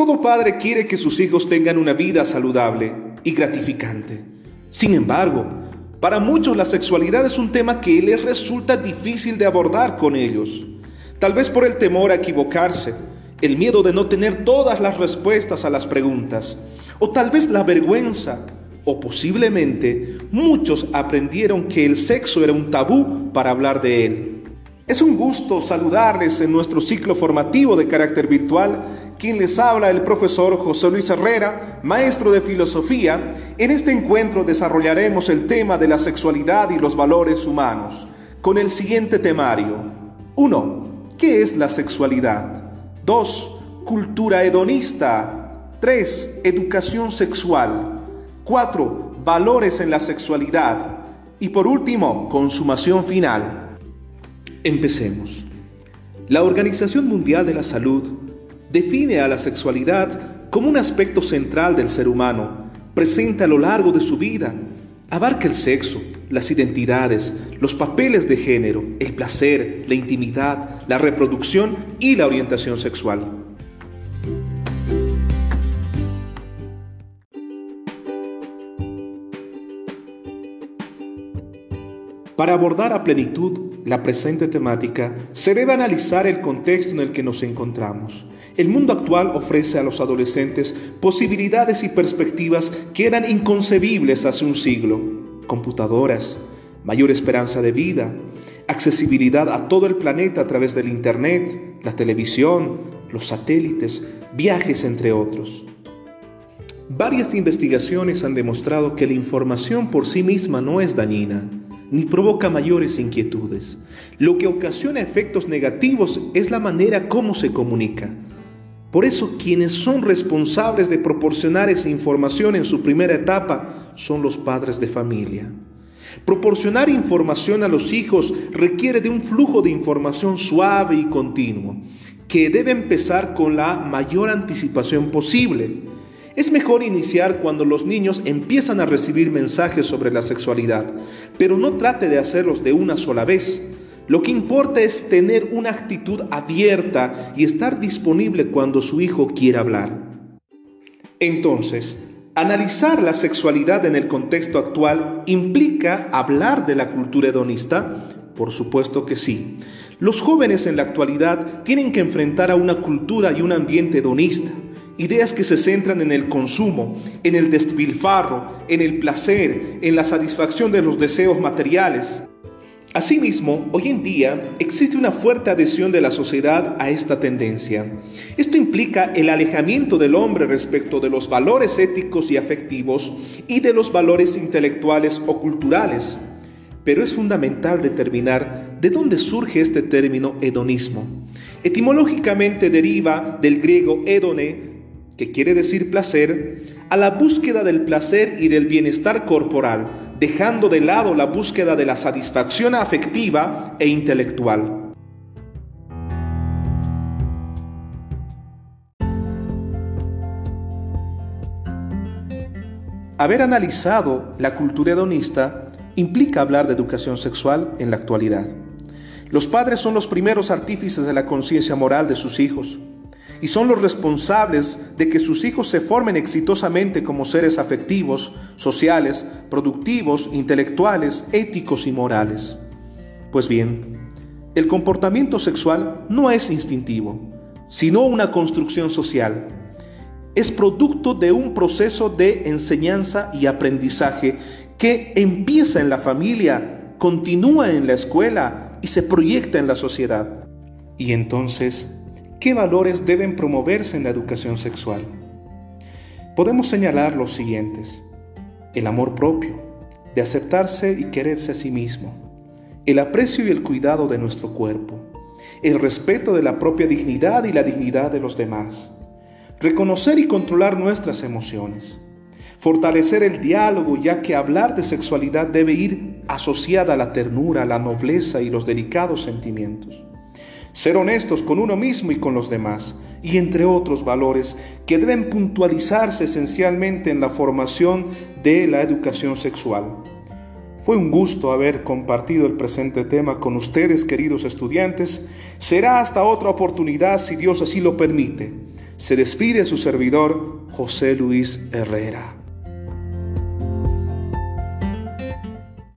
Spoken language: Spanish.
Todo padre quiere que sus hijos tengan una vida saludable y gratificante. Sin embargo, para muchos la sexualidad es un tema que les resulta difícil de abordar con ellos. Tal vez por el temor a equivocarse, el miedo de no tener todas las respuestas a las preguntas, o tal vez la vergüenza, o posiblemente muchos aprendieron que el sexo era un tabú para hablar de él. Es un gusto saludarles en nuestro ciclo formativo de carácter virtual. Quien les habla el profesor José Luis Herrera, maestro de filosofía. En este encuentro desarrollaremos el tema de la sexualidad y los valores humanos con el siguiente temario. 1. ¿Qué es la sexualidad? 2. Cultura hedonista. 3. Educación sexual. 4. Valores en la sexualidad. Y por último, consumación final. Empecemos. La Organización Mundial de la Salud define a la sexualidad como un aspecto central del ser humano, presente a lo largo de su vida, abarca el sexo, las identidades, los papeles de género, el placer, la intimidad, la reproducción y la orientación sexual. Para abordar a plenitud la presente temática, se debe analizar el contexto en el que nos encontramos. El mundo actual ofrece a los adolescentes posibilidades y perspectivas que eran inconcebibles hace un siglo. Computadoras, mayor esperanza de vida, accesibilidad a todo el planeta a través del Internet, la televisión, los satélites, viajes, entre otros. Varias investigaciones han demostrado que la información por sí misma no es dañina ni provoca mayores inquietudes. Lo que ocasiona efectos negativos es la manera como se comunica. Por eso quienes son responsables de proporcionar esa información en su primera etapa son los padres de familia. Proporcionar información a los hijos requiere de un flujo de información suave y continuo, que debe empezar con la mayor anticipación posible es mejor iniciar cuando los niños empiezan a recibir mensajes sobre la sexualidad, pero no trate de hacerlos de una sola vez. Lo que importa es tener una actitud abierta y estar disponible cuando su hijo quiera hablar. Entonces, analizar la sexualidad en el contexto actual implica hablar de la cultura hedonista. Por supuesto que sí. Los jóvenes en la actualidad tienen que enfrentar a una cultura y un ambiente hedonista Ideas que se centran en el consumo, en el despilfarro, en el placer, en la satisfacción de los deseos materiales. Asimismo, hoy en día existe una fuerte adhesión de la sociedad a esta tendencia. Esto implica el alejamiento del hombre respecto de los valores éticos y afectivos y de los valores intelectuales o culturales. Pero es fundamental determinar de dónde surge este término hedonismo. Etimológicamente deriva del griego hedone, que quiere decir placer, a la búsqueda del placer y del bienestar corporal, dejando de lado la búsqueda de la satisfacción afectiva e intelectual. Haber analizado la cultura hedonista implica hablar de educación sexual en la actualidad. Los padres son los primeros artífices de la conciencia moral de sus hijos y son los responsables de que sus hijos se formen exitosamente como seres afectivos, sociales, productivos, intelectuales, éticos y morales. Pues bien, el comportamiento sexual no es instintivo, sino una construcción social. Es producto de un proceso de enseñanza y aprendizaje que empieza en la familia, continúa en la escuela y se proyecta en la sociedad. Y entonces ¿Qué valores deben promoverse en la educación sexual? Podemos señalar los siguientes. El amor propio, de aceptarse y quererse a sí mismo. El aprecio y el cuidado de nuestro cuerpo. El respeto de la propia dignidad y la dignidad de los demás. Reconocer y controlar nuestras emociones. Fortalecer el diálogo ya que hablar de sexualidad debe ir asociada a la ternura, la nobleza y los delicados sentimientos ser honestos con uno mismo y con los demás, y entre otros valores que deben puntualizarse esencialmente en la formación de la educación sexual. Fue un gusto haber compartido el presente tema con ustedes, queridos estudiantes. Será hasta otra oportunidad si Dios así lo permite. Se despide su servidor José Luis Herrera.